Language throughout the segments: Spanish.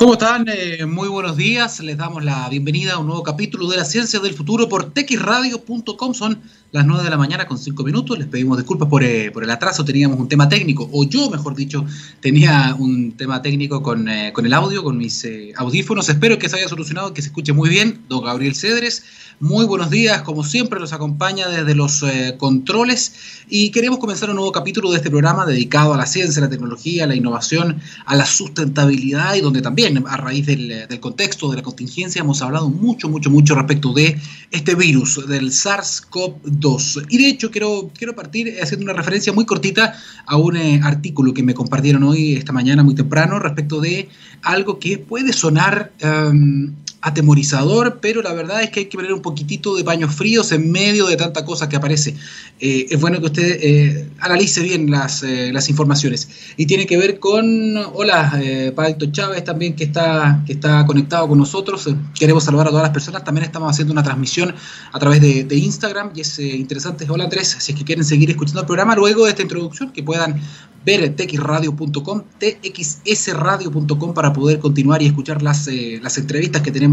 ¿Cómo están? Eh, muy buenos días. Les damos la bienvenida a un nuevo capítulo de la Ciencia del Futuro por texradio.com. Son las 9 de la mañana con 5 minutos. Les pedimos disculpas por, eh, por, el atraso. Teníamos un tema técnico, o yo, mejor dicho, tenía un tema técnico con, eh, el audio, con mis audífonos. Espero que se haya solucionado, que se escuche muy bien. Don Gabriel Cedres, muy buenos días. Como siempre, los acompaña desde los controles y queremos comenzar un nuevo capítulo de este programa dedicado a la ciencia, la tecnología, la innovación, a la sustentabilidad y donde también a raíz del, contexto, de la contingencia, hemos hablado mucho, mucho, mucho respecto de este virus, del SARS-CoV-2. Y de hecho, quiero, quiero partir haciendo una referencia muy cortita a un eh, artículo que me compartieron hoy, esta mañana, muy temprano, respecto de algo que puede sonar... Em, atemorizador, pero la verdad es que hay que poner un poquitito de paños fríos en medio de tanta cosa que aparece. Eh, es bueno que usted eh, analice bien las, eh, las, informaciones. Y tiene que ver con, hola, eh, Chávez también que está, que está conectado con nosotros. Queremos saludar a todas las personas. También estamos haciendo una transmisión a través de, de Instagram y es interesante. Hola Andrés, si es que quieren seguir escuchando el programa luego de esta introducción, que puedan ver txradio.com, txsradio.com para poder continuar y escuchar las, eh, las entrevistas que tenemos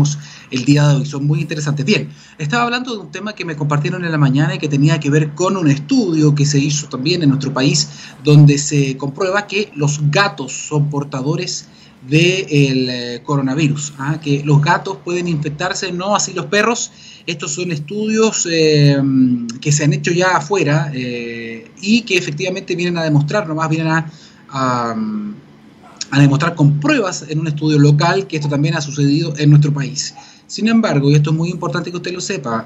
el día de hoy. Son muy interesantes. Bien, estaba hablando de un tema que me compartieron en la mañana y que tenía que ver con un estudio que se hizo también en nuestro país, donde se comprueba que los gatos son portadores del eh, coronavirus, ¿ah? que los gatos pueden infectarse, no así los perros. Estos son estudios eh, que se han hecho ya afuera eh, y que efectivamente vienen a demostrar, nomás vienen a, demostrar con pruebas en un estudio local que esto también ha sucedido en nuestro país. Sin embargo, y esto es muy importante que usted lo sepa,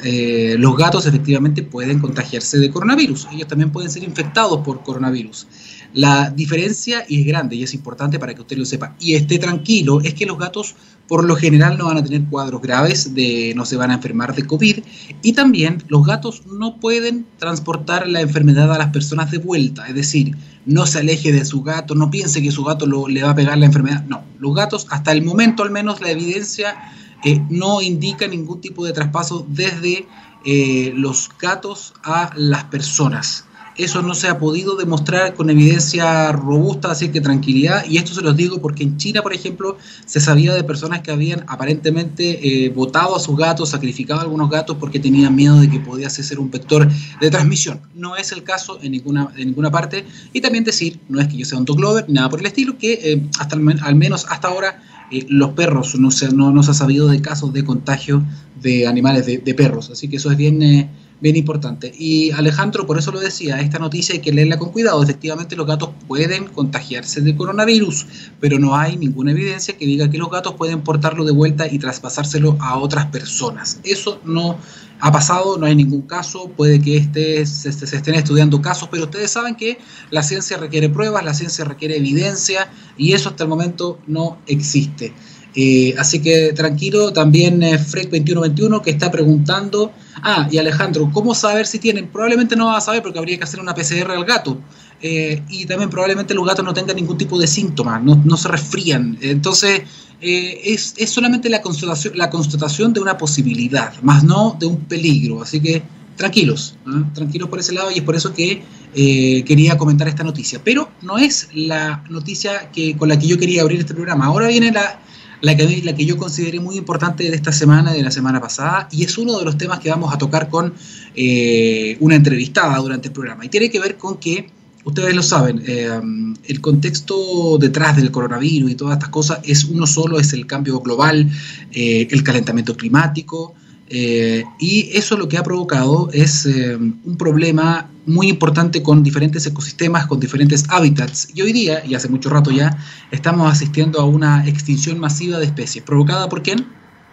los gatos efectivamente pueden contagiarse de coronavirus. Ellos también pueden ser infectados por coronavirus. La diferencia, es grande y es importante para que usted lo sepa y esté tranquilo, es que los gatos por lo general no van a tener cuadros graves, de, no se van a enfermar de COVID y también los gatos no pueden transportar la enfermedad a las personas de vuelta, es decir, no se aleje de su gato, no piense que su gato le va a pegar la enfermedad, no, los gatos hasta el momento al menos la evidencia eh, no indica ningún tipo de traspaso desde eh, los gatos a las personas. Eso no se ha podido demostrar con evidencia robusta, así que tranquilidad. Y esto se los digo porque en China, por ejemplo, se sabía de personas que habían aparentemente eh, botado a sus gatos, sacrificado a algunos gatos porque tenían miedo de que podía ser un vector de transmisión. No es el caso en ninguna, en ninguna parte. Y también decir, no es que yo sea un glover, nada por el estilo, que eh, hasta al menos hasta ahora eh, los perros no se, no, se ha sabido de casos de contagio de animales de, perros. Así que eso es bien bien importante. Y Alejandro, por eso lo decía, esta noticia hay que leerla con cuidado. Efectivamente, los gatos pueden contagiarse de coronavirus, pero no hay ninguna evidencia que diga que los gatos pueden portarlo de vuelta y traspasárselo a otras personas. Eso no ha pasado, no hay ningún caso, puede que este, se, se, estén estudiando casos, pero ustedes saben que la ciencia requiere pruebas, la ciencia requiere evidencia y eso hasta el momento no existe. Eh, así que tranquilo, también eh, Freak2121 que está preguntando, ah, y Alejandro, ¿cómo saber si tienen? Probablemente no va a saber porque habría que hacer una PCR al gato. Eh, y también probablemente los gatos no tengan ningún tipo de síntoma, no, se resfrían. Entonces, es, es, solamente la constatación, la constatación de una posibilidad, más no de un peligro. Así que tranquilos, tranquilos por ese lado y es por eso que quería comentar esta noticia. Pero no es la noticia con la que yo quería abrir este programa. Ahora viene la la que, la que yo consideré muy importante de esta semana, de la semana pasada, y es uno de los temas que vamos a tocar con eh, una entrevistada durante el programa. Y tiene que ver con que, ustedes lo saben, eh, el contexto detrás del coronavirus y todas estas cosas es uno solo, es el cambio global, eh, el calentamiento climático, eh, y eso lo que ha provocado es eh, un problema muy importante con diferentes ecosistemas, con diferentes hábitats. Y hoy día, y hace mucho rato ya, estamos asistiendo a una extinción masiva de especies. ¿Provocada por quién?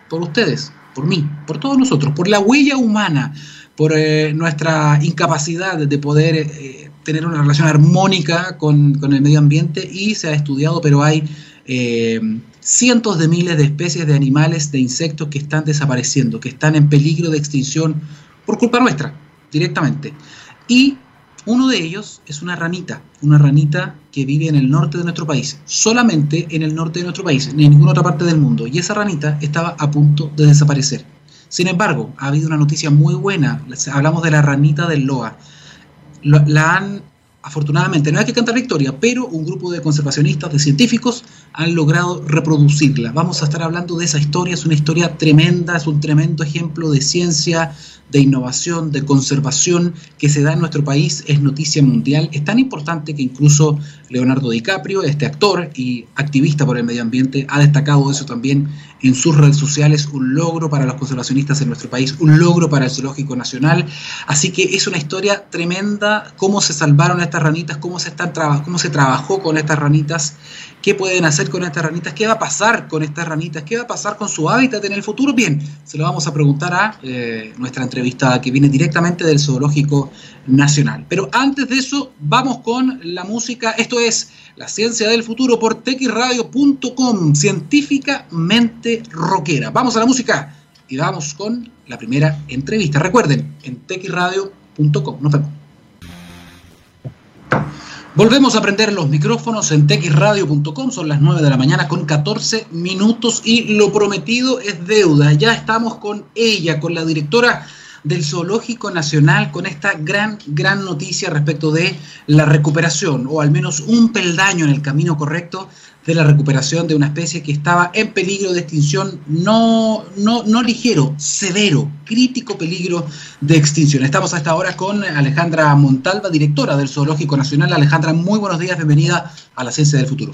Por ustedes, por mí, por todos nosotros, por la huella humana, por eh, nuestra incapacidad de poder tener una relación armónica con, con, el medio ambiente y se ha estudiado, pero hay cientos de miles de especies de animales, de insectos que están desapareciendo, que están en peligro de extinción por culpa nuestra, directamente. Y uno de ellos es una ranita, una ranita que vive en el norte de nuestro país, solamente en el norte de nuestro país, ni en ninguna otra parte del mundo. Y esa ranita estaba a punto de desaparecer. Sin embargo, ha habido una noticia muy buena. Hablamos de la ranita del Loa. La han afortunadamente, no hay que cantar victoria, pero un grupo de conservacionistas, de científicos, han logrado reproducirla. Vamos a estar hablando de esa historia, es una historia tremenda, es un tremendo ejemplo de ciencia, de innovación, de conservación que se da en nuestro país, es noticia mundial. Es tan importante que incluso Leonardo DiCaprio, este actor y activista por el medio ambiente, ha destacado eso también en sus redes sociales, un logro para los conservacionistas en nuestro país, un logro para el Zoológico Nacional. Así que es una historia tremenda, cómo se salvaron estas ranitas, cómo se, están cómo se trabajó con estas ranitas qué pueden hacer con estas ranitas, qué va a pasar con estas ranitas, qué va a pasar con su hábitat en el futuro. Bien, se lo vamos a preguntar a eh, nuestra entrevistada que viene directamente del Zoológico Nacional. Pero antes de eso, vamos con la música. Esto es La Ciencia del Futuro por texradio.com, científicamente rockera. Vamos a la música y vamos con la primera entrevista. Recuerden, en texradio.com. Nos vemos. Volvemos a prender los micrófonos en texradio.com, son las 9 de la mañana con 14 minutos y lo prometido es deuda. Ya estamos con ella, con la directora del Zoológico Nacional, con esta gran, gran noticia respecto de la recuperación, o al menos un peldaño en el camino correcto de la recuperación de una especie que estaba en peligro de extinción, no, no, no ligero, severo, crítico peligro de extinción. Estamos a esta hora con Alejandra Montalva, directora del Zoológico Nacional. Alejandra, muy buenos días, bienvenida a la Ciencia del Futuro.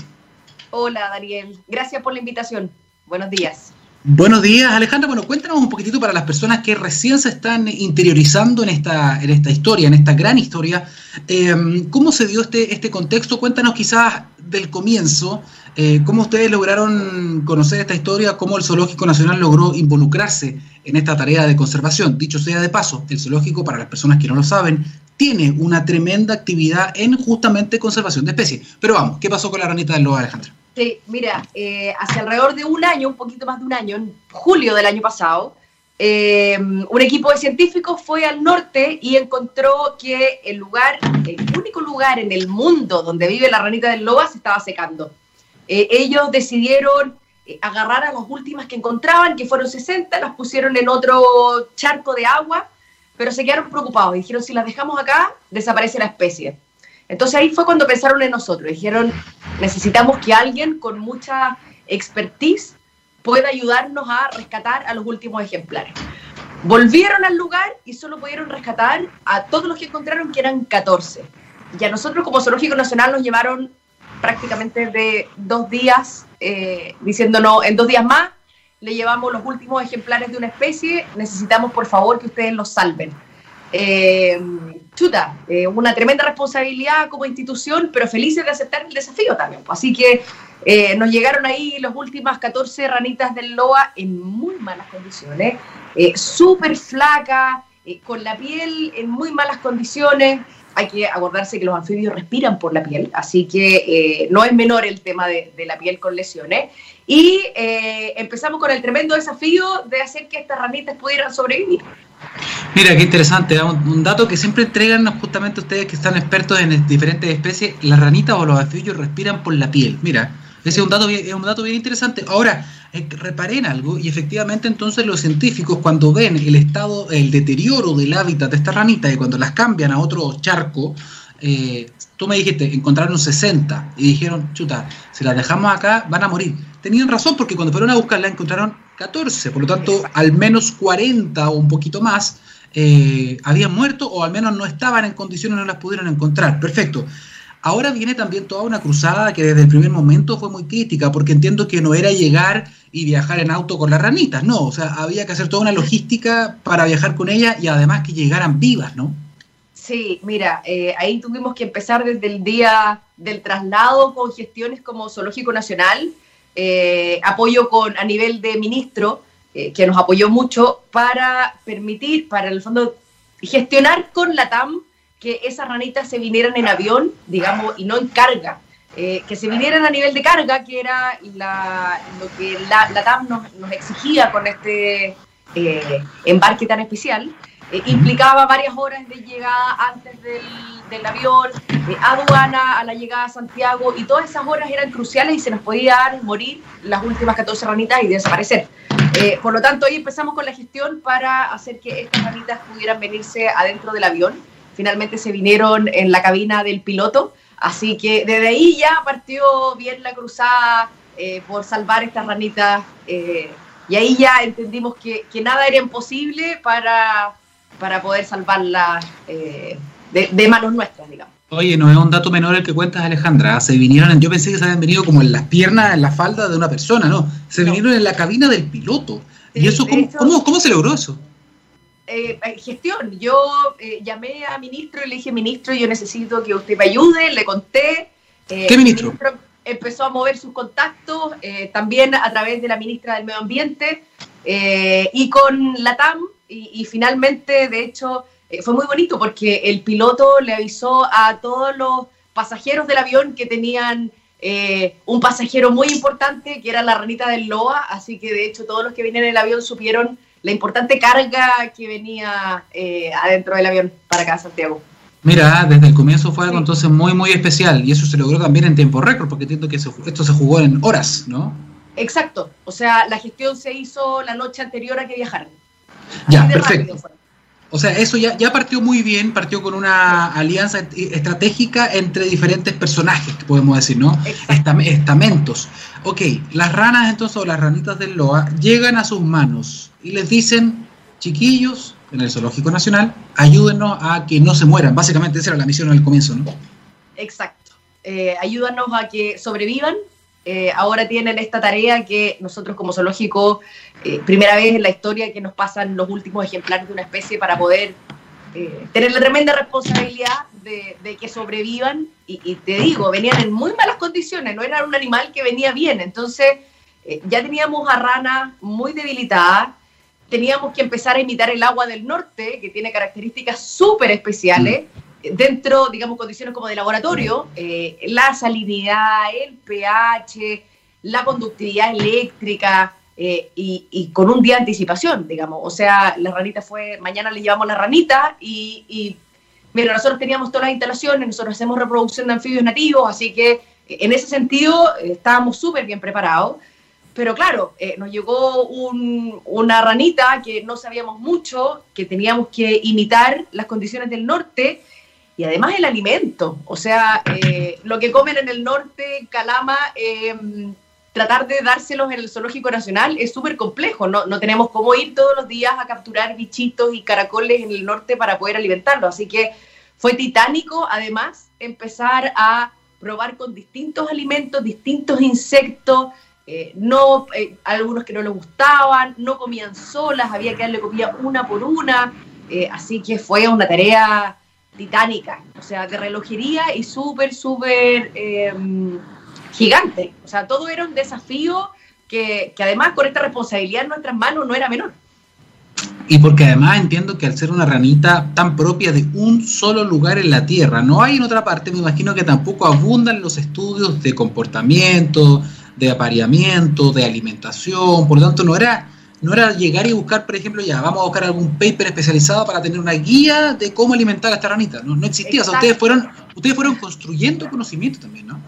Hola, Daniel. Gracias por la invitación. Buenos días. Buenos días, Alejandra. Bueno, cuéntanos un poquitito para las personas que recién se están interiorizando en esta, en esta historia, en esta gran historia. Eh, ¿Cómo se dio este, este contexto? Cuéntanos quizás del comienzo, eh, ¿Cómo ustedes lograron conocer esta historia? ¿Cómo el Zoológico Nacional logró involucrarse en esta tarea de conservación? Dicho sea de paso, el zoológico, para las personas que no lo saben, tiene una tremenda actividad en justamente conservación de especies. Pero vamos, ¿qué pasó con la ranita del lobo, Alejandra? Sí, mira, eh, hace alrededor de un año, un poquito más de un año, en julio del año pasado, eh, un equipo de científicos fue al norte y encontró que el lugar, el único lugar en el mundo donde vive la ranita del loba se estaba secando. Eh, ellos decidieron eh, agarrar a las últimas que encontraban, que fueron 60, las pusieron en otro charco de agua, pero se quedaron preocupados. Dijeron, si las dejamos acá, desaparece la especie. Entonces ahí fue cuando pensaron en nosotros. Dijeron, necesitamos que alguien con mucha expertise pueda ayudarnos a rescatar a los últimos ejemplares. Volvieron al lugar y solo pudieron rescatar a todos los que encontraron, que eran 14. Y a nosotros como Zoológico Nacional nos llevaron prácticamente de dos días, eh, diciéndonos en dos días más le llevamos los últimos ejemplares de una especie, necesitamos por favor que ustedes los salven. Eh, chuta, eh, una tremenda responsabilidad como institución, pero felices de aceptar el desafío también. Así que nos llegaron ahí las últimas 14 ranitas del loa en muy malas condiciones, súper flaca, con la piel en muy malas condiciones, hay que acordarse que los anfibios respiran por la piel, así que eh, no es menor el tema de, la piel con lesiones. Y eh, empezamos con el tremendo desafío de hacer que estas ranitas pudieran sobrevivir. Mira, qué interesante, un, dato que siempre entregan justamente ustedes que están expertos en diferentes especies, las ranitas o los anfibios respiran por la piel. Mira, ese es un dato es un dato bien interesante. Ahora, eh, reparé en algo y efectivamente entonces los científicos cuando ven el estado, el deterioro del hábitat de estas ranitas y cuando las cambian a otro charco, eh, tú me dijiste, encontraron 60 y dijeron, chuta, si las dejamos acá van a morir. Tenían razón porque cuando fueron a buscarla encontraron 14, por lo tanto al menos 40 o un poquito más eh, habían muerto o al menos no estaban en condiciones, no las pudieron encontrar. Perfecto. Ahora viene también toda una cruzada que desde el primer momento fue muy crítica, porque entiendo que no era llegar y viajar en auto con las ranitas, no, o sea, había que hacer toda una logística para viajar con ellas y además que llegaran vivas, ¿no? Sí, mira, eh, ahí tuvimos que empezar desde el día del traslado con gestiones como Zoológico Nacional, eh, apoyo con a nivel de ministro, eh, que nos apoyó mucho para permitir, para el fondo, gestionar con la TAM que esas ranitas se vinieran en avión, digamos, y no en carga. Eh, que se vinieran a nivel de carga, que era lo que la, la TAM nos, exigía con este eh, embarque tan especial, eh, implicaba varias horas de llegada antes del, del avión, aduana, a la llegada a Santiago, y todas esas horas eran cruciales y se nos podía dar morir las últimas 14 ranitas y desaparecer. por lo tanto, hoy empezamos con la gestión para hacer que estas ranitas pudieran venirse adentro del avión finalmente se vinieron en la cabina del piloto. Así que desde ahí ya partió bien la cruzada eh, por salvar estas ranitas. Eh, y ahí ya entendimos que, que, nada era imposible para, para poder salvarlas eh, de, de manos nuestras, digamos. Oye, no es un dato menor el que cuentas, Alejandra. Se vinieron, yo pensé que se habían venido como en las piernas, en la falda de una persona, ¿no? Se no. vinieron en la cabina del piloto. Sí, ¿Y eso cómo, hecho, cómo, cómo, se logró eso? Eh, gestión. Yo eh, llamé a ministro y le dije, ministro, yo necesito que usted me ayude, le conté. Eh, ¿Qué ministro? ministro? Empezó a mover sus contactos, eh, también a través de la ministra del Medio Ambiente eh, y con la TAM. Y, y finalmente, de hecho, eh, fue muy bonito porque el piloto le avisó a todos los pasajeros del avión que tenían eh, un pasajero muy importante que era la ranita del Loa, así que de hecho todos los que venían en el avión supieron la importante carga que venía eh, adentro del avión para acá, Santiago. Mira, desde el comienzo fue algo sí. entonces muy, muy especial y eso se logró también en tiempo récord, porque entiendo que esto se jugó en horas, ¿no? Exacto, o sea, la gestión se hizo la noche anterior a que viajaran. Ya, perfecto. O sea, eso ya, ya partió muy bien, partió con una alianza estratégica entre diferentes personajes, que podemos decir, ¿no? Estam estamentos. Ok, las ranas entonces, o las ranitas del LOA, llegan a sus manos y les dicen, chiquillos, en el Zoológico Nacional, ayúdenos a que no se mueran. Básicamente esa era la misión al comienzo, ¿no? Exacto. Eh, ayúdanos a que sobrevivan eh, ahora tienen esta tarea que nosotros como zoológico, eh, primera vez en la historia que nos pasan los últimos ejemplares de una especie para poder eh, tener la tremenda responsabilidad de, que sobrevivan. Y, te digo, venían en muy malas condiciones, no era un animal que venía bien. Entonces ya teníamos a rana muy debilitada, teníamos que empezar a imitar el agua del norte, que tiene características súper especiales. Dentro, digamos, condiciones como de laboratorio, eh, la salinidad, el pH, la conductividad eléctrica eh, y, con un día de anticipación, digamos. O sea, la ranita fue, mañana le llevamos la ranita y, y mira, nosotros teníamos todas las instalaciones, nosotros hacemos reproducción de anfibios nativos, así que en ese sentido eh, estábamos súper bien preparados. Pero claro, eh, nos llegó un, una ranita que no sabíamos mucho, que teníamos que imitar las condiciones del norte y además el alimento. O sea, eh, lo que comen en el norte, Calama, eh, tratar de dárselos en el Zoológico Nacional es súper complejo. No, no tenemos cómo ir todos los días a capturar bichitos y caracoles en el norte para poder alimentarlos. Así que fue titánico, además, empezar a probar con distintos alimentos, distintos insectos. Eh, no, algunos que no les gustaban, no comían solas, había que darle comida una por una, así que fue una tarea titánica, o sea, de relojería y súper, súper eh, gigante. O sea, todo era un desafío que, que, además con esta responsabilidad en nuestras manos no era menor. Y porque además entiendo que al ser una ranita tan propia de un solo lugar en la Tierra, no hay en otra parte, me imagino que tampoco abundan los estudios de comportamiento, de apareamiento, de alimentación, por lo tanto no era no era llegar y buscar, por ejemplo, ya, vamos a buscar algún paper especializado para tener una guía de cómo alimentar a esta ranita. No, no existía, o sea, ustedes fueron, ustedes fueron construyendo conocimiento también, ¿no?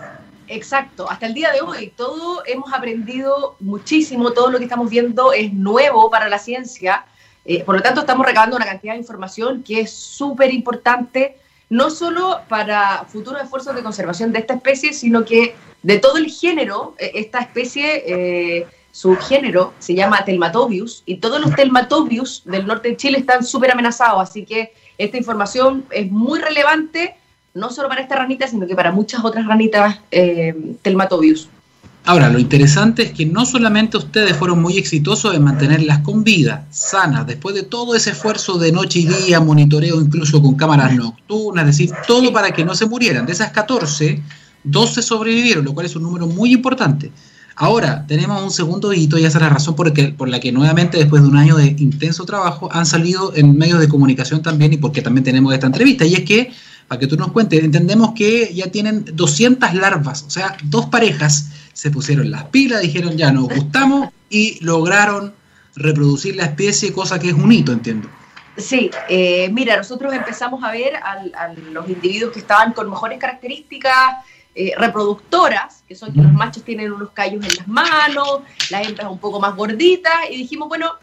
Exacto, hasta el día de hoy todo hemos aprendido muchísimo, todo lo que estamos viendo es nuevo para la ciencia, eh, por lo tanto estamos recabando una cantidad de información que es súper importante, no solo para futuros esfuerzos de conservación de esta especie, sino que de todo el género, eh, esta especie... Eh, su género se llama Telmatobius y todos los Telmatobius del norte de Chile están súper amenazados, así que esta información es muy relevante, no solo para esta ranita, sino que para muchas otras ranitas eh, Telmatobius. Ahora, lo interesante es que no solamente ustedes fueron muy exitosos en mantenerlas con vida, sanas, después de todo ese esfuerzo de noche y día, monitoreo incluso con cámaras nocturnas, es decir, todo para que no se murieran. De esas 14, 12 sobrevivieron, lo cual es un número muy importante. Ahora, tenemos un segundo hito y esa es la razón por, el, por, la que nuevamente, después de un año de intenso trabajo, han salido en medios de comunicación también y porque también tenemos esta entrevista. Y es que, para que tú nos cuentes, entendemos que ya tienen 200 larvas, o sea, dos parejas se pusieron las pilas, dijeron ya nos gustamos y lograron reproducir la especie, cosa que es un hito, entiendo. Sí, eh, mira, nosotros empezamos a ver a los individuos que estaban con mejores características, eh, reproductoras, que son que los machos tienen unos callos en las manos, las hembras un poco más gorditas, y dijimos, bueno,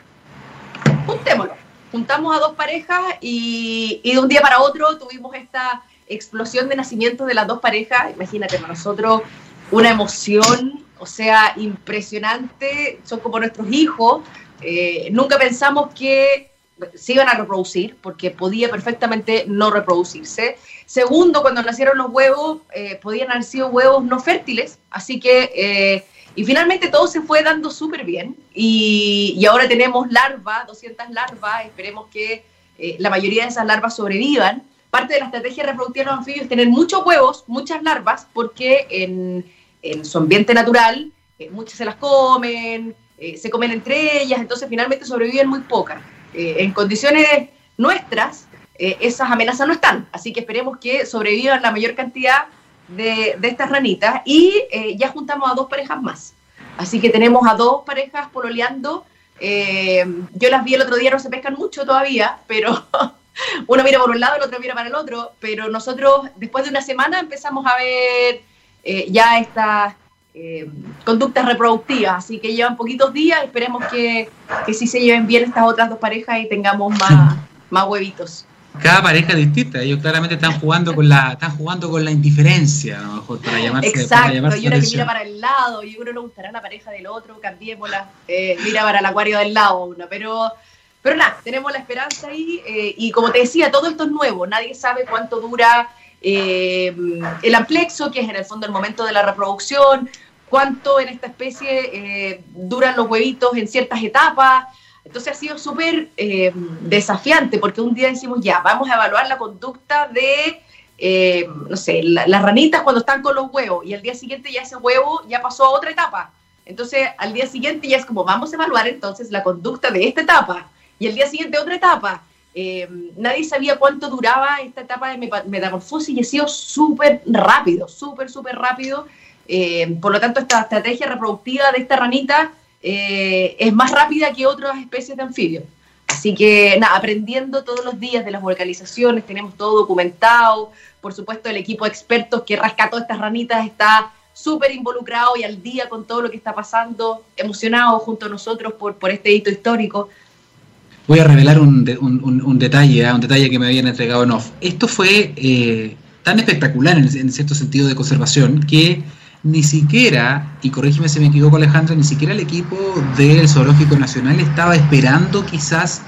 juntémoslo. juntamos a dos parejas y, y de un día para otro tuvimos esta explosión de nacimiento de las dos parejas. Imagínate, para nosotros una emoción, o sea, impresionante, son como nuestros hijos. Eh, nunca pensamos que se iban a reproducir, porque podía perfectamente no reproducirse. Segundo, cuando nacieron los huevos, eh, podían haber sido huevos no fértiles, así que, eh, y finalmente todo se fue dando súper bien, y, ahora tenemos larvas, 200 larvas, esperemos que la mayoría de esas larvas sobrevivan, parte de la estrategia reproductiva de los anfibios es tener muchos huevos, muchas larvas, porque en, su ambiente natural eh, muchas se las comen, eh, se comen entre ellas, entonces finalmente sobreviven muy pocas. Eh, en condiciones nuestras, esas amenazas no están, así que esperemos que sobrevivan la mayor cantidad de, de estas ranitas y ya juntamos a dos parejas más. Así que tenemos a dos parejas pololeando. yo las vi el otro día, no se pescan mucho todavía, pero uno mira por un lado, el otro mira para el otro, pero nosotros después de una semana empezamos a ver eh, ya estas eh, conductas reproductivas, así que llevan poquitos días, esperemos que, que sí se lleven bien estas otras dos parejas y tengamos más, más huevitos. Cada pareja es distinta, ellos claramente están jugando con la, están jugando con la indiferencia, a lo mejor, para llamarse. Exacto, para y uno que mira para el lado, y uno le gustará la pareja del otro, cambiémosla, eh, mira para el acuario del lado uno, pero pero nada, tenemos la esperanza ahí eh, y como te decía, todo esto es nuevo, nadie sabe cuánto dura eh, el amplexo, que es en el fondo el momento de la reproducción, cuánto en esta especie eh, duran los huevitos en ciertas etapas. Entonces ha sido súper desafiante porque un día decimos, ya, vamos a evaluar la conducta de, no sé, las ranitas cuando están con los huevos y al día siguiente ya ese huevo ya pasó a otra etapa. Entonces, al día siguiente ya es como, vamos a evaluar entonces la conducta de esta etapa y el día siguiente otra etapa. Eh, nadie sabía cuánto duraba esta etapa de metamorfosis y ha sido súper rápido, súper, súper rápido. Eh, por lo tanto, esta estrategia reproductiva de esta ranita eh, es más rápida que otras especies de anfibios. Así que, nada, aprendiendo todos los días de las vocalizaciones, tenemos todo documentado. Por supuesto, el equipo de expertos que rescató estas ranitas está súper involucrado y al día con todo lo que está pasando, emocionado junto a nosotros por, este hito histórico voy a revelar un, detalle, ¿ah? un detalle que me habían entregado. Esto fue eh, tan espectacular en, cierto sentido de conservación que ni siquiera, y corrígeme si me equivoco Alejandra, ni siquiera el equipo del Zoológico Nacional estaba esperando quizás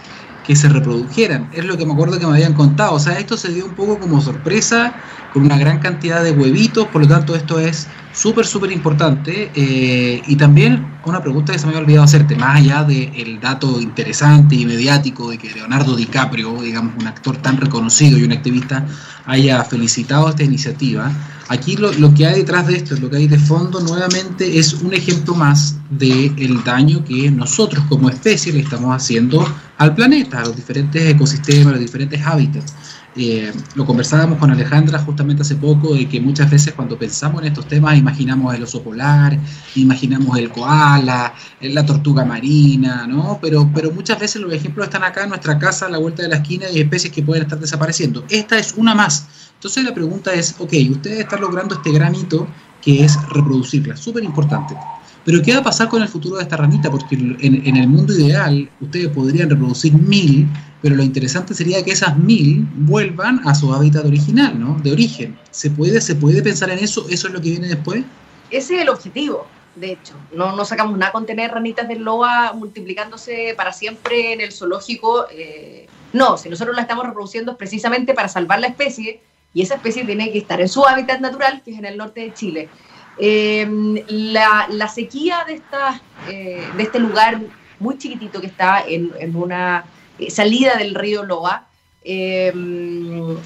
que se reprodujeran. Es lo que me acuerdo que me habían contado. O sea, esto se dio un poco como sorpresa, con una gran cantidad de huevitos, por lo tanto esto es súper, súper importante. Eh, y también una pregunta que se me había olvidado hacerte, más allá del dato interesante y mediático de que Leonardo DiCaprio, digamos, un actor tan reconocido y un activista, haya felicitado esta iniciativa, aquí lo, lo que hay detrás de esto, lo que hay de fondo nuevamente es un ejemplo más del daño que nosotros como especie le estamos haciendo al planeta, a los diferentes ecosistemas, a los diferentes hábitats. Eh, lo conversábamos con Alejandra justamente hace poco, de que muchas veces cuando pensamos en estos temas imaginamos el oso polar, imaginamos el koala, la tortuga marina, ¿no? Pero, pero muchas veces los ejemplos están acá en nuestra casa, a la vuelta de la esquina, y especies que pueden estar desapareciendo. Esta es una más. Entonces la pregunta es, ok, ustedes están logrando este granito que es reproducirla, súper importante. Pero ¿qué va a pasar con el futuro de esta ranita? Porque en, en el mundo ideal ustedes podrían reproducir mil, pero lo interesante sería que esas mil vuelvan a su hábitat original, ¿no? De origen. ¿Se puede, ¿Se puede pensar en eso? ¿Eso es lo que viene después? Ese es el objetivo, de hecho. No, no sacamos nada con tener ranitas de loa multiplicándose para siempre en el zoológico. Eh, no, si nosotros la estamos reproduciendo es precisamente para salvar la especie y esa especie tiene que estar en su hábitat natural, que es en el norte de Chile. Eh, la, sequía de, esta, eh, de este lugar muy chiquitito que está en, una eh, salida del río Loa,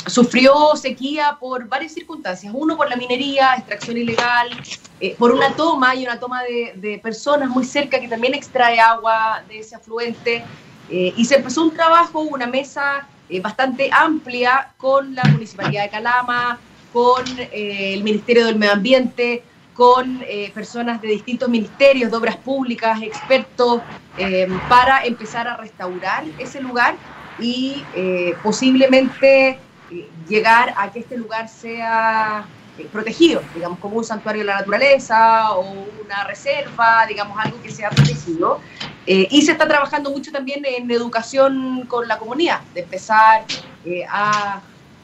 sufrió sequía por varias circunstancias. Uno, por la minería, extracción ilegal, por una toma, y una toma de, personas muy cerca que también extrae agua de ese afluente. Y se empezó un trabajo, una mesa bastante amplia con la Municipalidad de Calama, con el Ministerio del Medio Ambiente, con eh, personas de distintos ministerios, de obras públicas, expertos, eh, para empezar a restaurar ese lugar y eh, posiblemente llegar a que este lugar sea protegido, digamos, como un santuario de la naturaleza o una reserva, digamos, algo que sea protegido. Eh, y se está trabajando mucho también en educación con la comunidad, de empezar eh, a,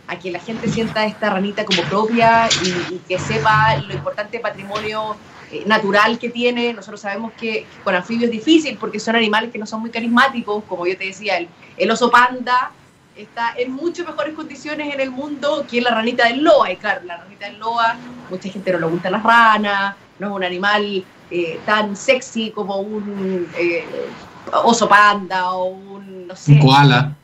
a, que la gente sienta esta ranita como propia y, que sepa lo importante patrimonio eh, natural que tiene. Nosotros sabemos que con anfibios es difícil porque son animales que no son muy carismáticos, como yo te decía, el, el oso panda está en mucho mejores condiciones en el mundo que la ranita del loa. Y claro, la ranita del loa, mucha gente no le gusta las ranas, no es un animal eh, tan sexy como un eh, oso panda o un, no sé, un koala.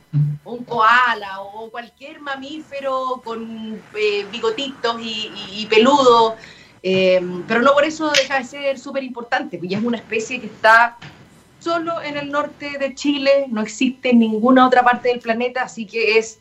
Un koala o cualquier mamífero con eh, bigotitos y, y, peludo. pero no por eso deja de ser súper importante, porque es una especie que está solo en el norte de Chile, no existe en ninguna otra parte del planeta, así que es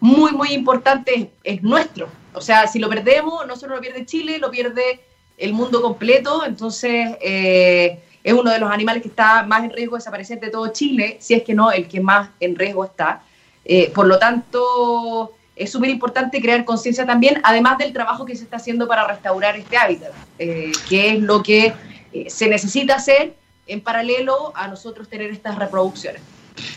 muy, muy importante, es nuestro. O sea, si lo perdemos, no solo lo pierde Chile, lo pierde el mundo completo, entonces eh, es uno de los animales que está más en riesgo de desaparecer de todo Chile, si es que no el que más en riesgo está. Eh, por lo tanto, es súper importante crear conciencia también, además del trabajo que se está haciendo para restaurar este hábitat, eh, que es lo que se necesita hacer en paralelo a nosotros tener estas reproducciones.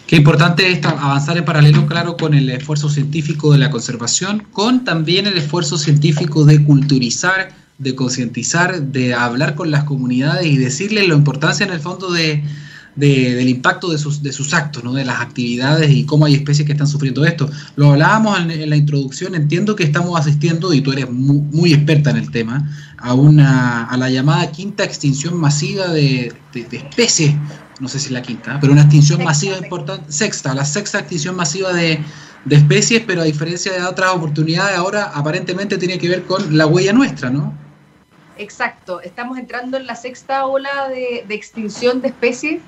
Qué importante es avanzar en paralelo, claro, con el esfuerzo científico de la conservación, con también el esfuerzo científico de culturizar, de concientizar, de hablar con las comunidades y decirles la importancia en el fondo de, del impacto de sus, de sus actos, ¿no? de las actividades y cómo hay especies que están sufriendo esto. Lo hablábamos en, la introducción, entiendo que estamos asistiendo, y tú eres muy, experta en el tema, a, una, a la llamada quinta extinción masiva de, especies, no sé si es la quinta, pero una extinción masiva importante, sexta, la sexta extinción masiva de, de especies, pero a diferencia de otras oportunidades, ahora aparentemente tiene que ver con la huella nuestra, ¿no? Exacto, estamos entrando en la sexta ola de, de extinción de especies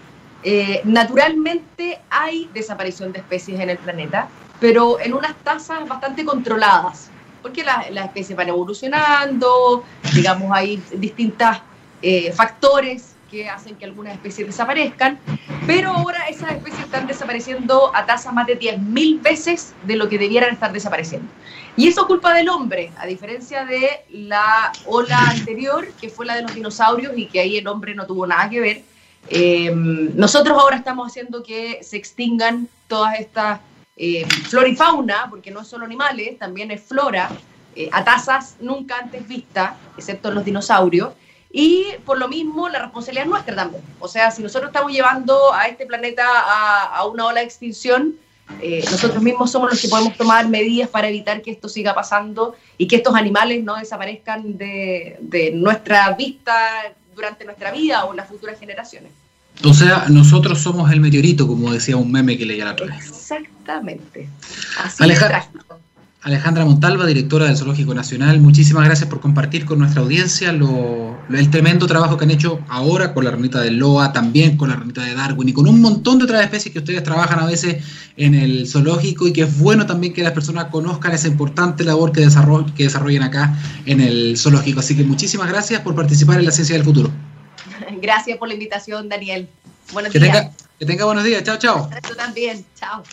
eh, naturalmente hay desaparición de especies en el planeta, pero en unas tasas bastante controladas, porque las especies van evolucionando, digamos, hay distintos eh, factores que hacen que algunas especies desaparezcan, pero ahora esas especies están desapareciendo a tasas más de 10.000 veces de lo que debieran estar desapareciendo. Y eso es culpa del hombre, a diferencia de la ola anterior, que fue la de los dinosaurios y que ahí el hombre no tuvo nada que ver eh, nosotros ahora estamos haciendo que se extingan todas estas eh, flora y fauna, porque no es solo animales, también es flora, eh, a tasas nunca antes vistas, excepto los dinosaurios. Y por lo mismo, la responsabilidad es nuestra también. O sea, si nosotros estamos llevando a este planeta a, una ola de extinción, nosotros mismos somos los que podemos tomar medidas para evitar que esto siga pasando y que estos animales no desaparezcan de, de nuestra vista durante nuestra vida o las futuras generaciones. O sea, nosotros somos el meteorito, como decía un meme que leía la otra vez. Exactamente. Así Alejandra Montalva, directora del Zoológico Nacional, muchísimas gracias por compartir con nuestra audiencia lo, el tremendo trabajo que han hecho ahora con la ranita de Loa, también con la ranita de Darwin y con un montón de otras especies que ustedes trabajan a veces en el zoológico y que es bueno también que las personas conozcan esa importante labor que, que desarrollan acá en el zoológico. Así que muchísimas gracias por participar en la Ciencia del Futuro. Gracias por la invitación, Daniel. Buenos que días. Tenga, que tenga buenos días. Chao, chao. Tú también. Chao.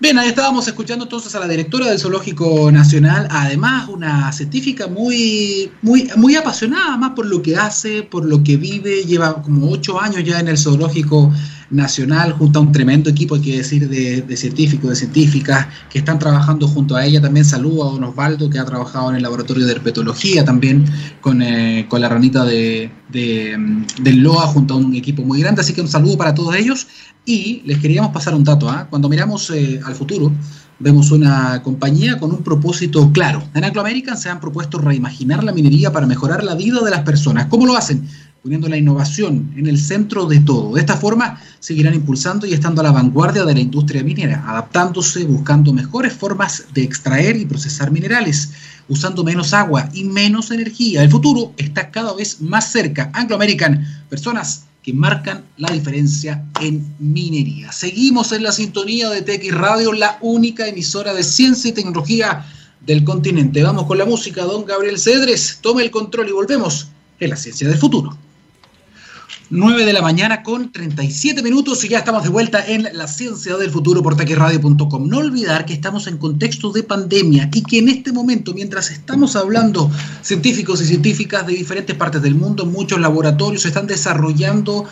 Bien, ahí estábamos escuchando entonces a la directora del Zoológico Nacional, además una científica muy, muy, muy apasionada más por lo que hace, por lo que vive, lleva como ocho años ya en el Zoológico Nacional junto a un tremendo equipo, hay que decir, de, científicos, de científicas que están trabajando junto a ella. También saludo a don Osvaldo, que ha trabajado en el laboratorio de herpetología también con, eh, con la ranita de, de, del LOA junto a un equipo muy grande. Así que un saludo para todos ellos. Y les queríamos pasar un dato. ¿ah? Cuando miramos eh, al futuro, vemos una compañía con un propósito claro. En Anglo American se han propuesto reimaginar la minería para mejorar la vida de las personas. ¿Cómo lo hacen? Poniendo la innovación en el centro de todo. De esta forma seguirán impulsando y estando a la vanguardia de la industria minera, adaptándose, buscando mejores formas de extraer y procesar minerales, usando menos agua y menos energía. El futuro está cada vez más cerca. Anglo American, personas que marcan la diferencia en minería. Seguimos en la sintonía de TX Radio, la única emisora de ciencia y tecnología del continente. Vamos con la música, don Gabriel Cedres. Tome el control y volvemos en la ciencia del futuro. 9 de la mañana con 37 minutos y ya estamos de vuelta en la ciencia del futuro por taquiradio.com. No olvidar que estamos en contexto de pandemia y que en este momento, mientras estamos hablando científicos y científicas de diferentes partes del mundo, muchos laboratorios están desarrollando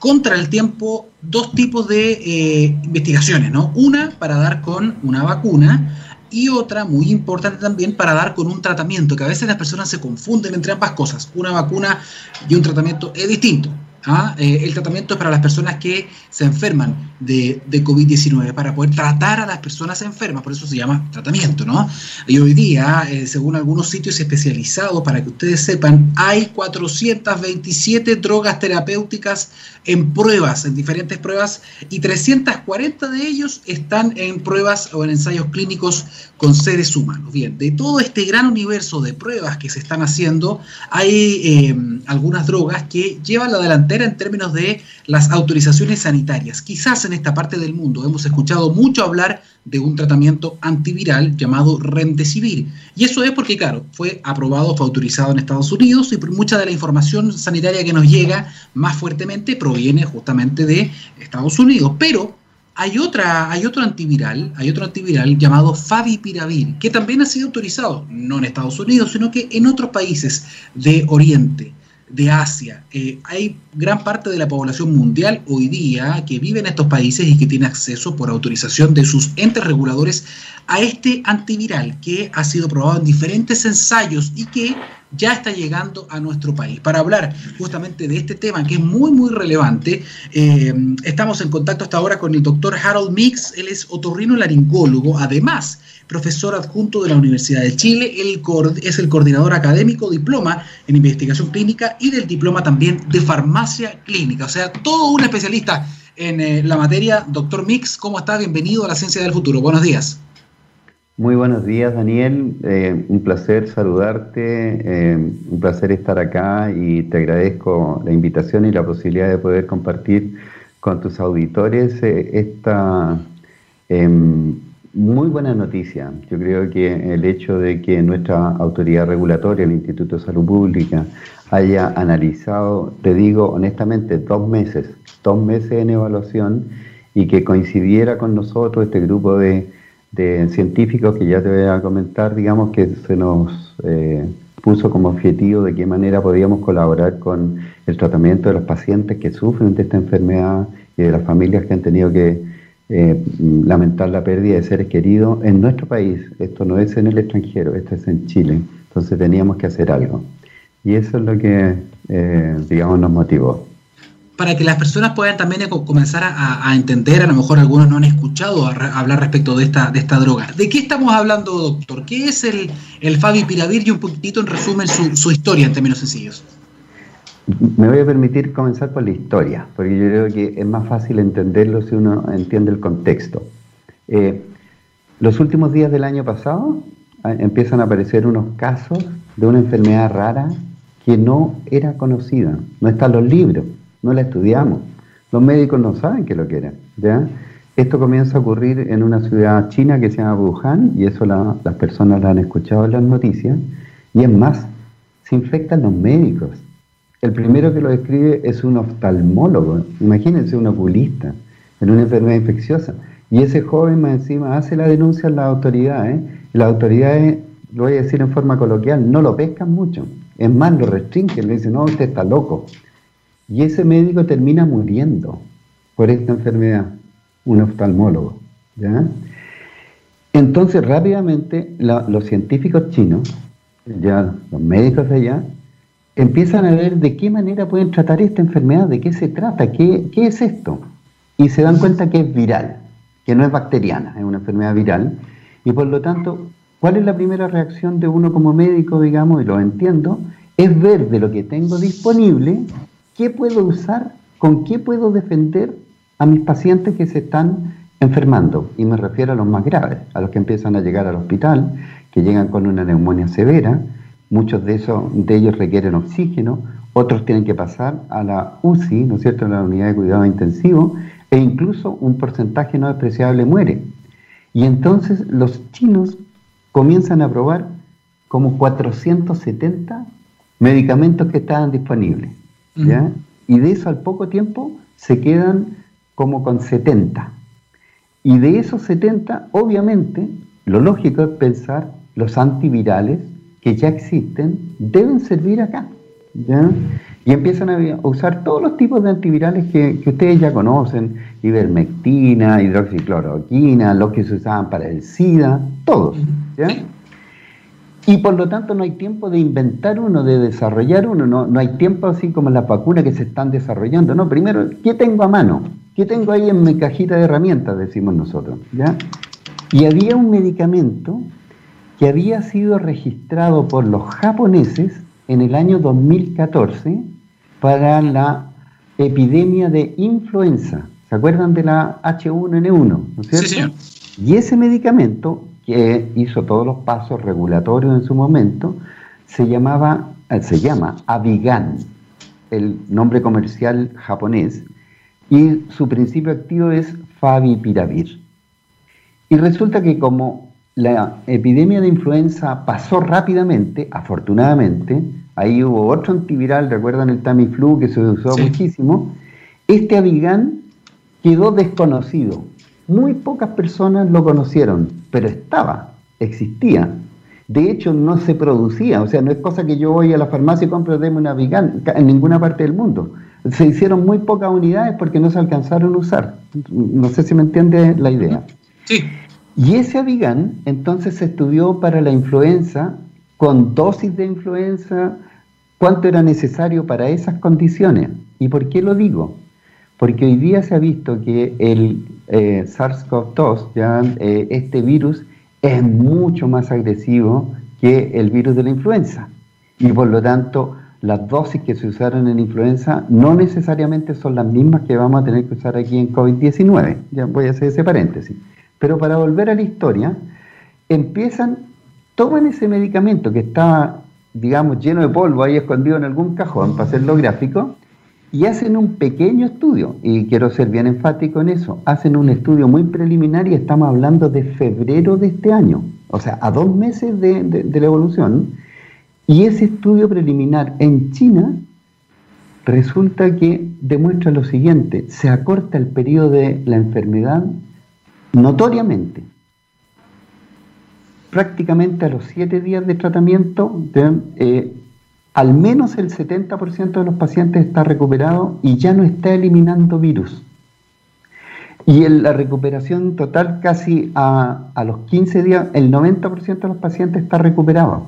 contra el tiempo dos tipos de eh, investigaciones, ¿no? Una para dar con una vacuna y otra muy importante también para dar con un tratamiento, que a veces las personas se confunden entre ambas cosas. Una vacuna y un tratamiento es distinto. ¿Ah? Eh, el tratamiento es para las personas que se enferman de, COVID-19, para poder tratar a las personas enfermas, por eso se llama tratamiento, ¿no? Y hoy día, eh, según algunos sitios especializados, para que ustedes sepan, hay 427 drogas terapéuticas en pruebas, en diferentes pruebas, y 340 de ellos están en pruebas o en ensayos clínicos con seres humanos. Bien, de todo este gran universo de pruebas que se están haciendo, hay eh, algunas drogas que llevan la delantera en términos de las autorizaciones sanitarias. Quizás en esta parte del mundo hemos escuchado mucho hablar de un tratamiento antiviral llamado Remdesivir. Y eso es porque, claro, fue aprobado, fue autorizado en Estados Unidos y mucha de la información sanitaria que nos llega más fuertemente proviene justamente de Estados Unidos. Pero hay, otra, hay otro antiviral, hay otro antiviral llamado Favipiravir, que también ha sido autorizado, no en Estados Unidos, sino que en otros países de Oriente de Asia. Hay gran parte de la población mundial hoy día que vive en estos países y que tiene acceso por autorización de sus entes reguladores a este antiviral que ha sido probado en diferentes ensayos y que ya está llegando a nuestro país. Para hablar justamente de este tema que es muy, muy relevante, eh, estamos en contacto hasta ahora con el doctor Harold Mix, él es otorrino laringólogo, además profesor adjunto de la Universidad de Chile, él es el coordinador académico diploma en investigación clínica y del diploma también de farmacia clínica, o sea, todo un especialista en eh, la materia. Doctor Mix, ¿cómo está? Bienvenido a la Ciencia del Futuro. Buenos días. Muy buenos días, Daniel. Eh, un placer saludarte, eh, un placer estar acá y te agradezco la invitación y la posibilidad de poder compartir con tus auditores eh, esta em, muy buena noticia. Yo creo que el hecho de que nuestra autoridad regulatoria, el Instituto de Salud Pública, haya analizado, te digo honestamente, dos meses, dos meses en evaluación y que coincidiera con nosotros este grupo de de científicos que ya te voy a comentar, digamos, que se nos eh, puso como objetivo de qué manera podíamos colaborar con el tratamiento de los pacientes que sufren de esta enfermedad y de las familias que han tenido que eh, lamentar la pérdida de seres queridos en nuestro país. Esto no es en el extranjero, esto es en Chile. Entonces teníamos que hacer algo. Y eso es lo que, eh, digamos, nos motivó para que las personas puedan también comenzar a, entender, a lo mejor algunos no han escuchado hablar respecto de esta, de esta droga. ¿De qué estamos hablando, doctor? ¿Qué es el, el Favipiravir y un poquitito en resumen su, su, historia en términos sencillos? Me voy a permitir comenzar por la historia, porque yo creo que es más fácil entenderlo si uno entiende el contexto. Eh, los últimos días del año pasado empiezan a aparecer unos casos de una enfermedad rara que no era conocida, no está en los libros no la estudiamos. Los médicos no saben qué lo quieren. Esto comienza a ocurrir en una ciudad china que se llama Wuhan, y eso las personas lo han escuchado en las noticias, y es más, se infectan los médicos. El primero que lo describe es un oftalmólogo, imagínense un oculista en una enfermedad infecciosa. Y ese joven más encima hace la denuncia a las autoridades, y las autoridades, lo voy a decir en forma coloquial, no lo pescan mucho. Es más, lo restringen, le dicen, no, usted está loco. Y ese médico termina muriendo por esta enfermedad, un oftalmólogo. Entonces rápidamente los científicos chinos, ya los médicos de allá, empiezan a ver de qué manera pueden tratar esta enfermedad, de qué se trata, qué, qué es esto. Y se dan cuenta que es viral, que no es bacteriana, es una enfermedad viral. Y por lo tanto, ¿cuál es la primera reacción de uno como médico, digamos, y lo entiendo? Es ver de lo que tengo disponible ¿Qué puedo usar? ¿Con qué puedo defender a mis pacientes que se están enfermando? Y me refiero a los más graves, a los que empiezan a llegar al hospital, que llegan con una neumonía severa. Muchos de, esos, de ellos requieren oxígeno, otros tienen que pasar a la UCI, ¿no es cierto?, a la unidad de cuidado intensivo, e incluso un porcentaje no despreciable muere. Y entonces los chinos comienzan a probar como 470 medicamentos que estaban disponibles. Y de eso al poco tiempo se quedan como con 70. Y de esos 70, obviamente, lo lógico es pensar los antivirales que ya existen deben servir acá. Y empiezan a usar todos los tipos de antivirales que, ustedes ya conocen, ivermectina, hidroxicloroquina, los que se usaban para el SIDA, todos. Y por lo tanto no hay tiempo de inventar uno, de desarrollar uno, no, no hay tiempo así como las vacunas que se están desarrollando. No, primero, ¿qué tengo a mano? ¿Qué tengo ahí en mi cajita de herramientas? Decimos nosotros. ¿ya? Y había un medicamento que había sido registrado por los japoneses en el año 2014 para la epidemia de influenza. ¿Se acuerdan de la H1N1? ¿no es cierto? Sí, señor. Y ese medicamento, que hizo todos los pasos regulatorios en su momento, se llamaba, eh, se llama Avigan, el nombre comercial japonés, y su principio activo es Favipiravir. Y resulta que como la epidemia de influenza pasó rápidamente, afortunadamente, ahí hubo otro antiviral, recuerdan el Tamiflu que se usó muchísimo, este Avigan quedó desconocido. Muy pocas personas lo conocieron, pero estaba, existía. De hecho, no se producía, o sea, no es cosa que yo voy a la farmacia y compro deme un Avigan en ninguna parte del mundo. Se hicieron muy pocas unidades porque no se alcanzaron a usar. No sé si me entiende la idea. Sí. Y ese Avigan entonces se estudió para la influenza con dosis de influenza, cuánto era necesario para esas condiciones. ¿Y por qué lo digo? Porque hoy día se ha visto que el eh, SARS-CoV-2, ya eh, este virus, es mucho más agresivo que el virus de la influenza. Y por lo tanto, las dosis que se usaron en influenza no necesariamente son las mismas que vamos a tener que usar aquí en COVID-19. Ya voy a hacer ese paréntesis. Pero para volver a la historia, empiezan, toman ese medicamento que estaba, digamos, lleno de polvo ahí escondido en algún cajón, para hacerlo gráfico, y hacen un pequeño estudio, y quiero ser bien enfático en eso, hacen un estudio muy preliminar y estamos hablando de febrero de este año, o sea, a dos meses de, de la evolución, y ese estudio preliminar en China resulta que demuestra lo siguiente, se acorta el periodo de la enfermedad notoriamente, prácticamente a los siete días de tratamiento, eh, al menos el 70% de los pacientes está recuperado y ya no está eliminando virus. Y en la recuperación total casi a, los 15 días, el 90% de los pacientes está recuperado.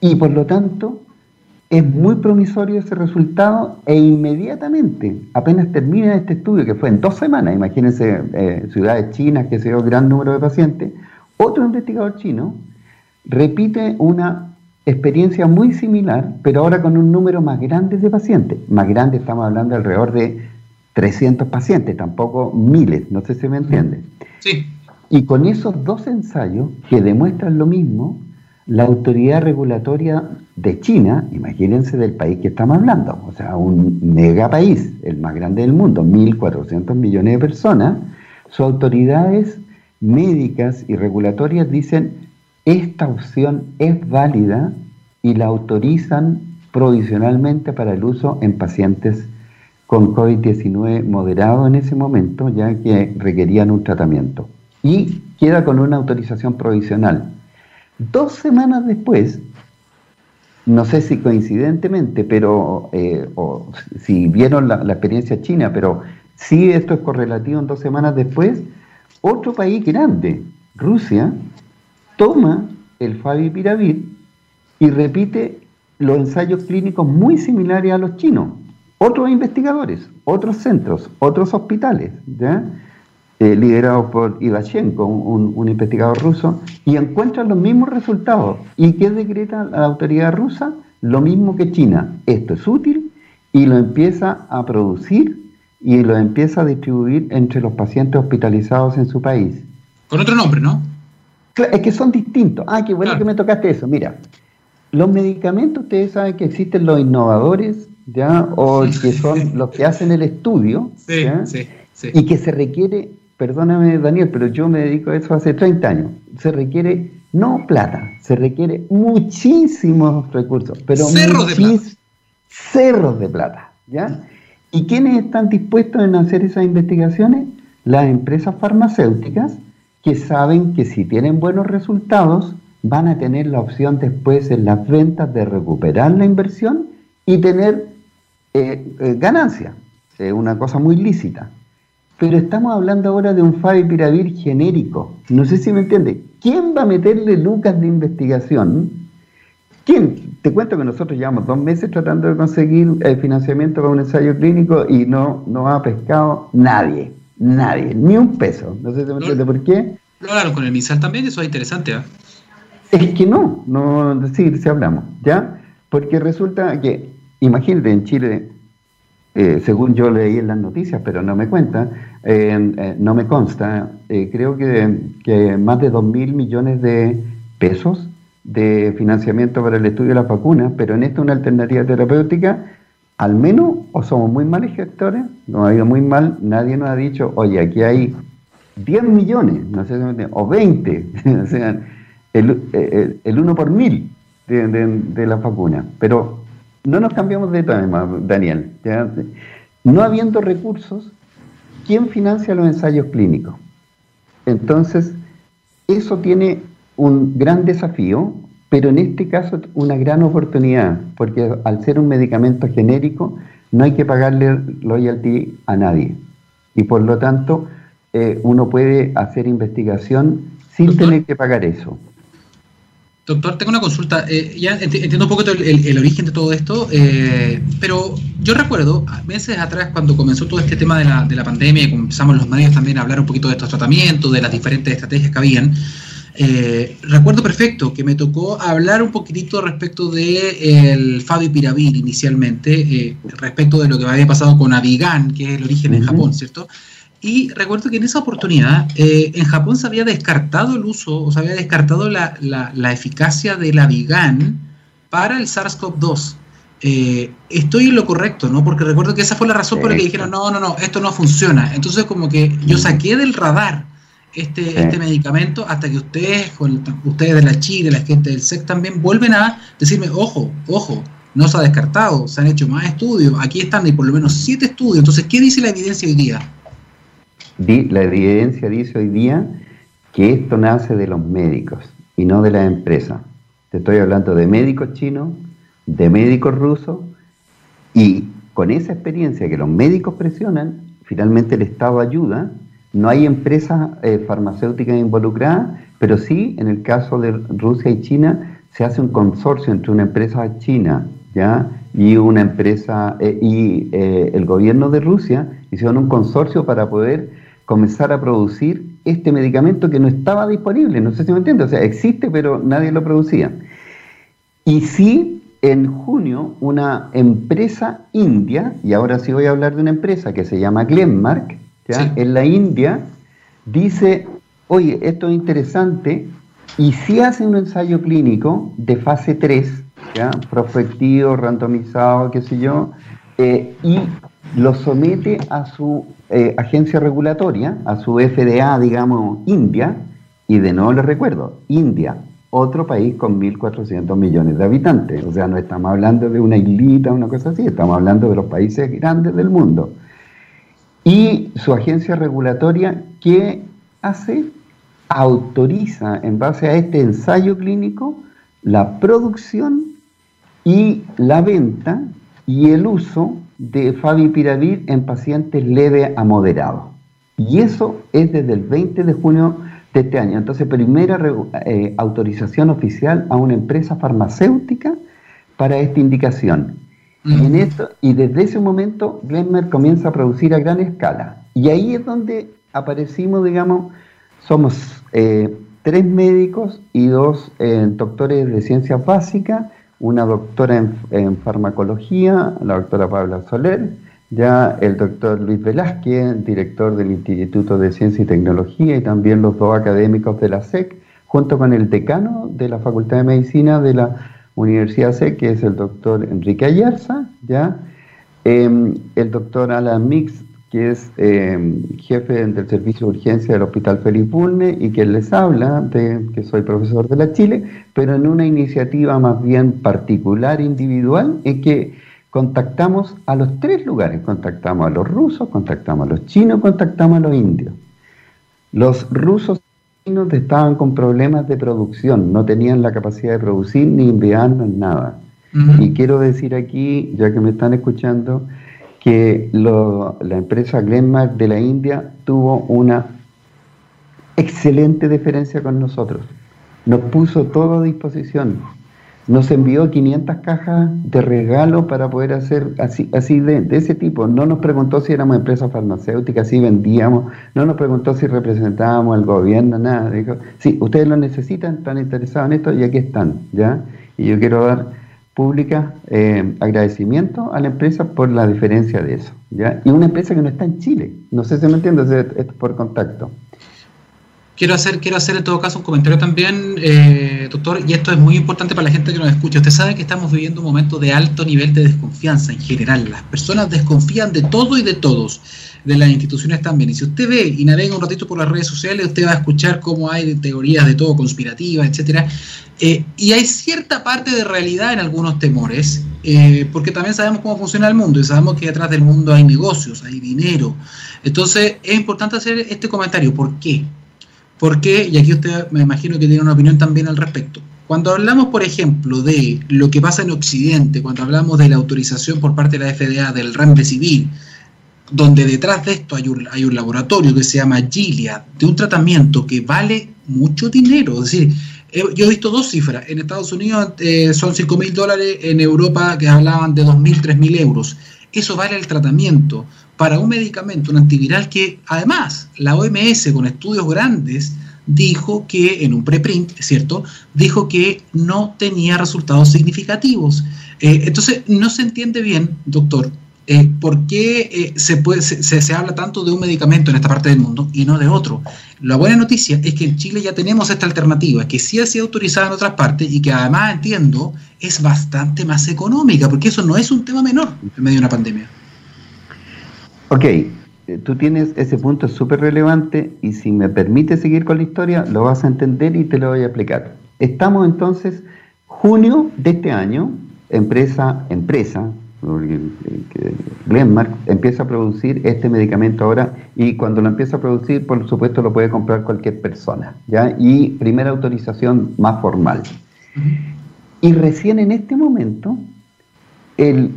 Y por lo tanto, es muy promisorio ese resultado e inmediatamente, apenas termina este estudio, que fue en dos semanas, imagínense eh, ciudades chinas que se dio gran número de pacientes, otro investigador chino repite una experiencia muy similar, pero ahora con un número más grande de pacientes. Más grande estamos hablando de alrededor de 300 pacientes, tampoco miles, no sé si me entiende. Sí. Y con esos dos ensayos que demuestran lo mismo, la autoridad regulatoria de China, imagínense del país que estamos hablando, o sea, un mega país, el más grande del mundo, 1.400 millones de personas, sus autoridades médicas y regulatorias dicen, esta opción es válida y la autorizan provisionalmente para el uso en pacientes con COVID-19 moderado en ese momento, ya que requerían un tratamiento. Y queda con una autorización provisional. Dos semanas después, no sé si coincidentemente, pero, eh, o si vieron la, experiencia china, pero sí esto es correlativo en dos semanas después, otro país grande, Rusia, toma el Favipiravir y repite los ensayos clínicos muy similares a los chinos. Otros investigadores, otros centros, otros hospitales, ¿ya? eh, por Ivashenko, un, investigador ruso, y encuentran los mismos resultados. ¿Y qué decreta la autoridad rusa? Lo mismo que China. Esto es útil y lo empieza a producir y lo empieza a distribuir entre los pacientes hospitalizados en su país. Con otro nombre, ¿no? Es que son distintos. Ah, qué bueno que me tocaste eso. Mira, los medicamentos, ustedes saben que existen los innovadores, ¿ya? O que son los que hacen el estudio, sí, sí, sí. y que se requiere perdóname Daniel, pero yo me dedico a eso hace 30 años. Se requiere no plata, se requiere muchísimos recursos, pero cerros de plata. Cerros de plata, ¿ya? ¿Y quiénes están dispuestos en hacer esas investigaciones? Las empresas farmacéuticas que saben que si tienen buenos resultados van a tener la opción después en las ventas de recuperar la inversión y tener eh, eh, ganancia, es una cosa muy lícita. Pero estamos hablando ahora de un Favipiravir genérico. No sé si me entiende. ¿Quién va a meterle lucas de investigación? ¿Quién? Te cuento que nosotros llevamos dos meses tratando de conseguir el financiamiento para un ensayo clínico y no, no ha pescado nadie. Nadie. Ni un peso. No sé si me entiende por qué. ¿Lo hablaron con el MISAL también? Eso es interesante. ¿eh? Es que no. no sí, sí hablamos. ¿Ya? Porque resulta que, imagínate, en Chile eh, según yo leí en las noticias, pero no me cuenta, eh, no me consta, eh, creo que, más de 2 mil millones de pesos de financiamiento para el estudio de las vacunas, pero en esta una alternativa terapéutica, al menos o somos muy malos gestores, nos ha ido muy mal, nadie nos ha dicho, oye, aquí hay 10 millones, no sé si o 20, o sea, el, el, 1 por mil de, de, de pero no nos cambiamos de tema, Daniel. No habiendo recursos, ¿quién financia los ensayos clínicos? Entonces, eso tiene un gran desafío, pero en este caso una gran oportunidad, porque al ser un medicamento genérico, no hay que pagarle loyalty a nadie. Y por lo tanto, eh, uno puede hacer investigación sin tener que pagar eso. Doctor, tengo una consulta. Eh, ya entiendo un poco el, origen de todo esto, eh, pero yo recuerdo meses atrás cuando comenzó todo este tema de la, de la pandemia y comenzamos los medios también a hablar un poquito de estos tratamientos, de las diferentes estrategias que habían. Eh, recuerdo perfecto que me tocó hablar un poquitito respecto de el Favipiravir inicialmente, respecto de lo que había pasado con Avigan, que es el origen en Japón, ¿cierto? Y recuerdo que en esa oportunidad eh, en Japón se había descartado el uso, o se había descartado la, la, eficacia de la Vigan para el SARS-CoV-2. Eh, estoy en lo correcto, ¿no? Porque recuerdo que esa fue la razón por la que dijeron, no, no, no, esto no funciona. Entonces como que yo saqué del radar este, este medicamento hasta que ustedes, con, ustedes de la CHI, de la gente del SEC también, vuelven a decirme, ojo, ojo, no se ha descartado, se han hecho más estudios, aquí están, y por lo menos siete estudios. Entonces, ¿qué dice la evidencia hoy día? la evidencia dice hoy día que esto nace de los médicos y no de las empresas. Te estoy hablando de médicos chinos, de médicos rusos, y con esa experiencia que los médicos presionan, finalmente el Estado ayuda. No hay empresas eh, farmacéuticas involucradas, pero sí, en el caso de Rusia y China, se hace un consorcio entre una empresa china y una empresa eh, y eh, el gobierno de Rusia hicieron un consorcio para poder comenzar a producir este medicamento que no estaba disponible, no sé si me entiende, o sea, existe pero nadie lo producía. Y sí, en junio, una empresa india, y ahora sí voy a hablar de una empresa que se llama Glenmark, en la India, dice, oye, esto es interesante, y si hace un ensayo clínico de fase 3, ¿ya? prospectivo, randomizado, qué sé yo, eh, y lo somete a su eh, agencia regulatoria, a su FDA, digamos, India, y de nuevo les recuerdo, India, otro país con 1.400 millones de habitantes. O sea, no estamos hablando de una islita, una cosa así, estamos hablando de los países grandes del mundo. Y su agencia regulatoria, ¿qué hace? Autoriza, en base a este ensayo clínico, la producción y la venta y el uso de favipiravir en pacientes leve a moderado. Y eso es desde el 20 de junio de este año. Entonces, primera eh, autorización oficial a una empresa farmacéutica para esta indicación. Y, en esto, y desde ese momento, Glenmark comienza a producir a gran escala. Y ahí es donde aparecimos, digamos, somos eh, tres médicos y dos eh, doctores de ciencias básicas una doctora en, farmacología, la doctora Pablo Soler, ya el doctor Luis Velázquez, director del Instituto de Ciencia y Tecnología, y también los dos académicos de la SEC, junto con el decano de la Facultad de Medicina de la Universidad SEC, que es el doctor Enrique Ayarza, ya em, el doctor Alan Mix, que es em, jefe del servicio de urgencia del Hospital Felipe Bulne y que les habla de que soy profesor de la Chile, pero en una iniciativa más bien particular, individual, es que contactamos a los tres lugares, contactamos a los rusos, contactamos a los chinos, contactamos a los indios. Los rusos y estaban con problemas de producción, no tenían la capacidad de producir ni enviarnos nada. Y quiero decir aquí, ya que me están escuchando, que la empresa Glenmark de la India tuvo una excelente diferencia con nosotros. Nos puso todo a disposición. Nos envió 500 cajas de regalo para poder hacer así, así de, ese tipo. No nos preguntó si éramos empresa farmacéutica, si vendíamos, no nos preguntó si representábamos al gobierno, nada. Dijo, sí, ustedes lo necesitan, están interesados en esto y aquí están, ¿ya? Y yo quiero dar pública eh, agradecimiento a la empresa por la diferencia de eso, ¿ya? Y una empresa que no está en Chile, no sé si me entiendes, es por contacto. Quiero hacer, quiero hacer en todo caso un comentario también, eh, doctor, y esto es muy importante para la gente que nos escucha. Usted sabe que estamos viviendo un momento de alto nivel de desconfianza en general. Las personas desconfían de todo y de todos, de las instituciones también. Y si usted ve y navega un ratito por las redes sociales, usted va a escuchar cómo hay teorías de todo conspirativas, etcétera. Eh, y hay cierta parte de realidad en algunos temores, eh, porque también sabemos cómo funciona el mundo y sabemos que detrás del mundo hay negocios, hay dinero. Entonces es importante hacer este comentario. ¿Por qué? Porque, y aquí usted me imagino que tiene una opinión también al respecto, cuando hablamos, por ejemplo, de lo que pasa en Occidente, cuando hablamos de la autorización por parte de la FDA del civil, donde detrás de esto hay un, hay un laboratorio que se llama Gilead, de un tratamiento que vale mucho dinero, es decir, yo he visto dos cifras, en Estados Unidos eh, son 5 mil dólares, en Europa que hablaban de 2.000, 3.000 euros, eso vale el tratamiento para un medicamento, un antiviral que además la OMS con estudios grandes dijo que en un preprint, ¿cierto? Dijo que no tenía resultados significativos. Eh, entonces, no se entiende bien, doctor, eh, por qué eh, se, puede, se, habla tanto de un medicamento en esta parte del mundo y no de otro. La buena noticia es que en Chile ya tenemos esta alternativa, que sí ha sido autorizada en otras partes y que además entiendo es bastante más económica, porque eso no es un tema menor en medio de una pandemia. Ok, eh, tú tienes ese punto súper relevante y si me permite seguir con la historia, lo vas a entender y te lo voy a explicar. Estamos entonces, junio de este año, empresa, empresa, Glenmark empieza a producir este medicamento ahora y cuando lo empieza a producir, por supuesto, lo puede comprar cualquier persona, ¿ya? Y primera autorización más formal. Y recién en este momento, el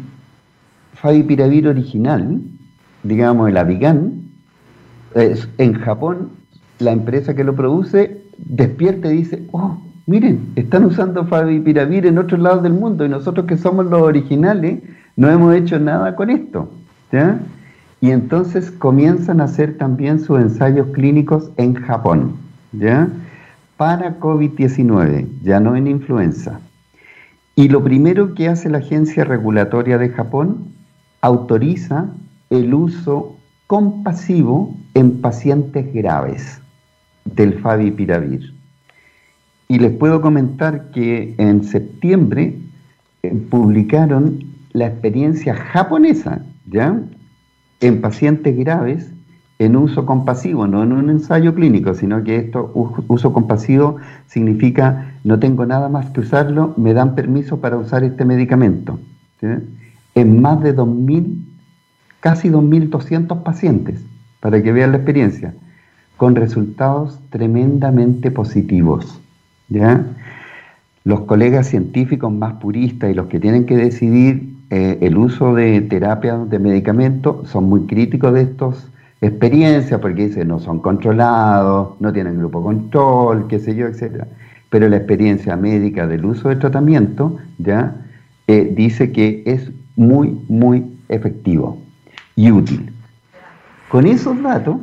Favipiravir original, digamos, el Avigan, en Japón, la empresa que lo produce despierta y dice, oh, miren, están usando Favipiravir en otros lados del mundo y nosotros que somos los originales no hemos hecho nada con esto. ¿ya? Y entonces comienzan a hacer también sus ensayos clínicos en Japón, ¿ya? Para COVID-19, ya no en influenza. Y lo primero que hace la agencia regulatoria de Japón, autoriza el uso compasivo en pacientes graves del favipiravir. Y les puedo comentar que en septiembre eh, publicaron la experiencia japonesa, ¿ya? En pacientes graves en uso compasivo, no en un ensayo clínico, sino que esto, uso compasivo, significa no tengo nada más que usarlo, me dan permiso para usar este medicamento. En más de 2.000 casi 2.200 pacientes, para que vean la experiencia, con resultados tremendamente positivos. Los colegas científicos más puristas y los que tienen que decidir eh, el uso de terapia de medicamentos son muy críticos de estas experiencias porque dicen no son controlados, no tienen grupo control, qué sé yo, etc. Pero la experiencia médica del uso de tratamiento ya eh, dice que es muy, muy efectivo y útil. Con esos datos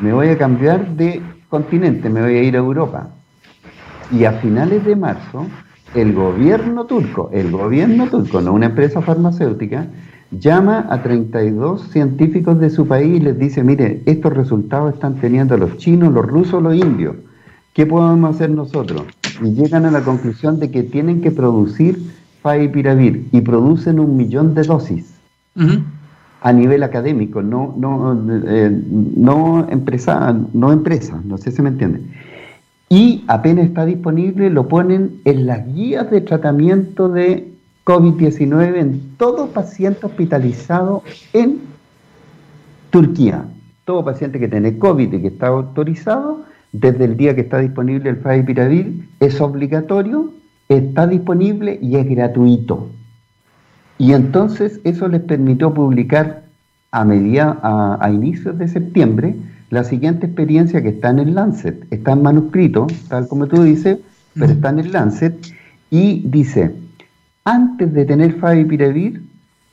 me voy a cambiar de continente, me voy a ir a Europa. Y a finales de marzo, el gobierno turco, el gobierno turco, no una empresa farmacéutica, llama a 32 científicos de su país y les dice, mire, estos resultados están teniendo los chinos, los rusos, los indios. ¿Qué podemos hacer nosotros? Y llegan a la conclusión de que tienen que producir Favipiravir y producen un millón de dosis a nivel académico, no, no, eh, no, empresa, no empresa, no sé si me entiende. Y apenas está disponible, lo ponen en las guías de tratamiento de COVID-19 en todo paciente hospitalizado en Turquía. Todo paciente que tiene COVID y que está autorizado, desde el día que está disponible el Favipiravir, es obligatorio está disponible y es gratuito. Y entonces eso les permitió publicar a, media, a, inicios de septiembre la siguiente experiencia que está en el Lancet. Está en manuscrito, tal como tú dices, pero está en el Lancet. Y dice, antes de tener Favipiravir,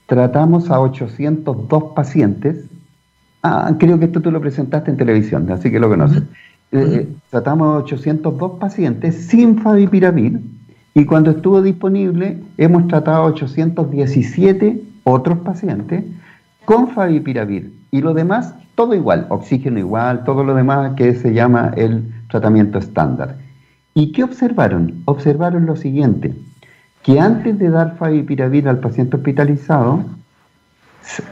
tratamos a 802 pacientes. Ah, creo que esto tú lo presentaste en televisión, así que lo conoces. Eh, tratamos a 802 pacientes sin Favipiravir y cuando estuvo disponible hemos tratado a 817 otros pacientes con Favipiravir y lo demás todo igual, oxígeno igual, todo lo demás que se llama el tratamiento estándar. ¿Y qué observaron? Observaron lo siguiente, que antes de dar Favipiravir al paciente hospitalizado,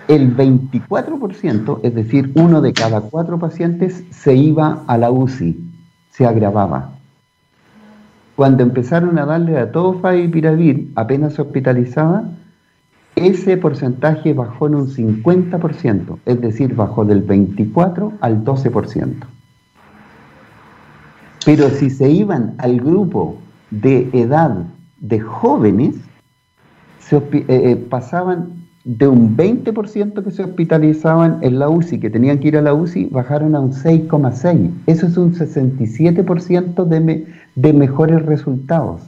el 24%, es decir, uno de cada cuatro pacientes, se iba a la UCI, se agravaba. Cuando empezaron a darle a todo Favipiravir, apenas se hospitalizaba, ese porcentaje bajó en un 50%, es decir, bajó del 24 al 12%. Pero si se iban al grupo de edad de jóvenes, se, eh, eh, pasaban de un 20% que se hospitalizaban en la UCI, que tenían que ir a la UCI, bajaron a un 6,6. Eso es un 67% de, de mejores resultados.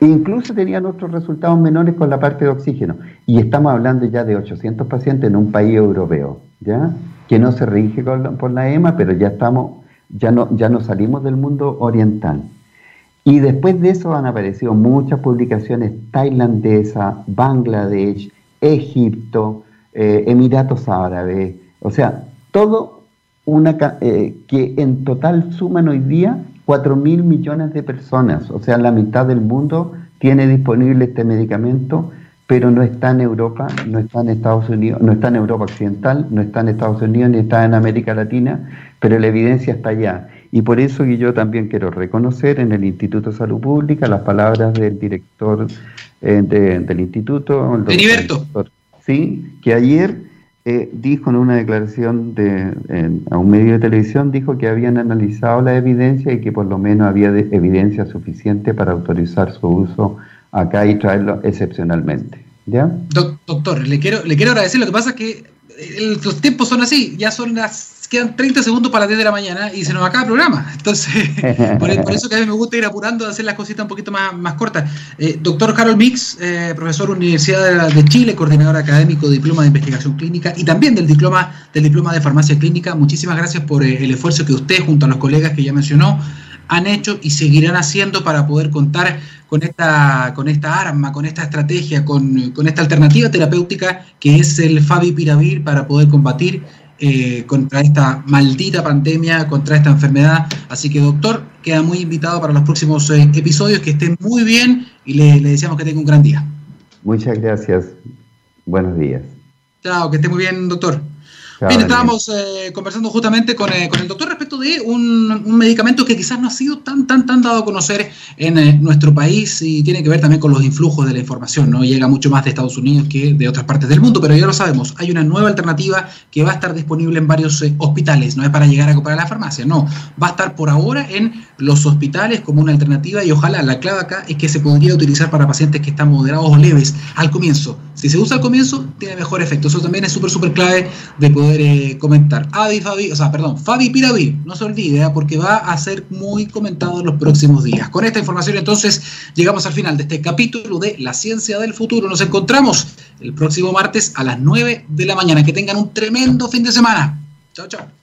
E incluso tenían otros resultados menores con la parte de oxígeno. Y estamos hablando ya de 800 pacientes en un país europeo, ¿ya? Que no se rige por la EMA, pero ya estamos, ya no, ya no salimos del mundo oriental. Y después de eso han aparecido muchas publicaciones tailandesas, Bangladesh, Egipto, eh, Emiratos Árabes, o sea, todo una eh, que en total suman hoy día 4 mil millones de personas, o sea, la mitad del mundo tiene disponible este medicamento, pero no está en Europa, no está en Estados Unidos, no está en Europa Occidental, no está en Estados Unidos ni está en América Latina, pero la evidencia está allá. Y por eso que yo también quiero reconocer en el Instituto de Salud Pública las palabras del director eh, del instituto, el doctor, sí, que ayer eh, dijo en una declaración de, a un medio de televisión, dijo que habían analizado la evidencia y que por lo menos había evidencia suficiente para autorizar su uso acá y traerlo excepcionalmente. ¿Ya? doctor, le quiero, le quiero agradecer. Lo que pasa es que eh, los tiempos son así, ya son las quedan 30 segundos para las 10 de la mañana y se nos acaba el programa. Entonces, por, eso que a mí me gusta ir apurando a hacer las cositas un poquito más, más cortas. Eh, doctor Harold Mix, eh, profesor Universidad de, Chile, coordinador académico de Diploma de Investigación Clínica y también del Diploma, del diploma de Farmacia Clínica. Muchísimas gracias por eh, el esfuerzo que usted, junto a los colegas que ya mencionó, han hecho y seguirán haciendo para poder contar con esta, con esta arma, con esta estrategia, con, con esta alternativa terapéutica que es el Favipiravir para poder combatir eh, contra esta maldita pandemia, contra esta enfermedad. Así que, doctor, queda muy invitado para los próximos eh, episodios, que estén muy bien y le, le deseamos que tenga un gran día. Muchas gracias. Buenos días. Chao, que esté muy bien, doctor. Bien, estábamos eh, conversando justamente con, eh, con, el doctor respecto de un, un, medicamento que quizás no ha sido tan, tan, tan dado a conocer en eh, nuestro país y tiene que ver también con los influjos de la información, ¿no? Llega mucho más de Estados Unidos que de otras partes del mundo, pero ya lo sabemos, hay una nueva alternativa que va a estar disponible en varios hospitales, no es para llegar a comprar a la farmacia, no, va a estar por ahora en los hospitales como una alternativa y ojalá la clave acá es que se podría utilizar para pacientes que están moderados o leves al comienzo. Si se usa al comienzo, tiene mejor efecto. Eso también es súper, súper clave de poder eh, comentar. Avi, Fabi, o sea, perdón, Fabi Piravi, no se olvide, ¿eh? porque va a ser muy comentado en los próximos días. Con esta información, entonces, llegamos al final de este capítulo de La Ciencia del Futuro. Nos encontramos el próximo martes a las 9 de la mañana. Que tengan un tremendo fin de semana. Chao, chao.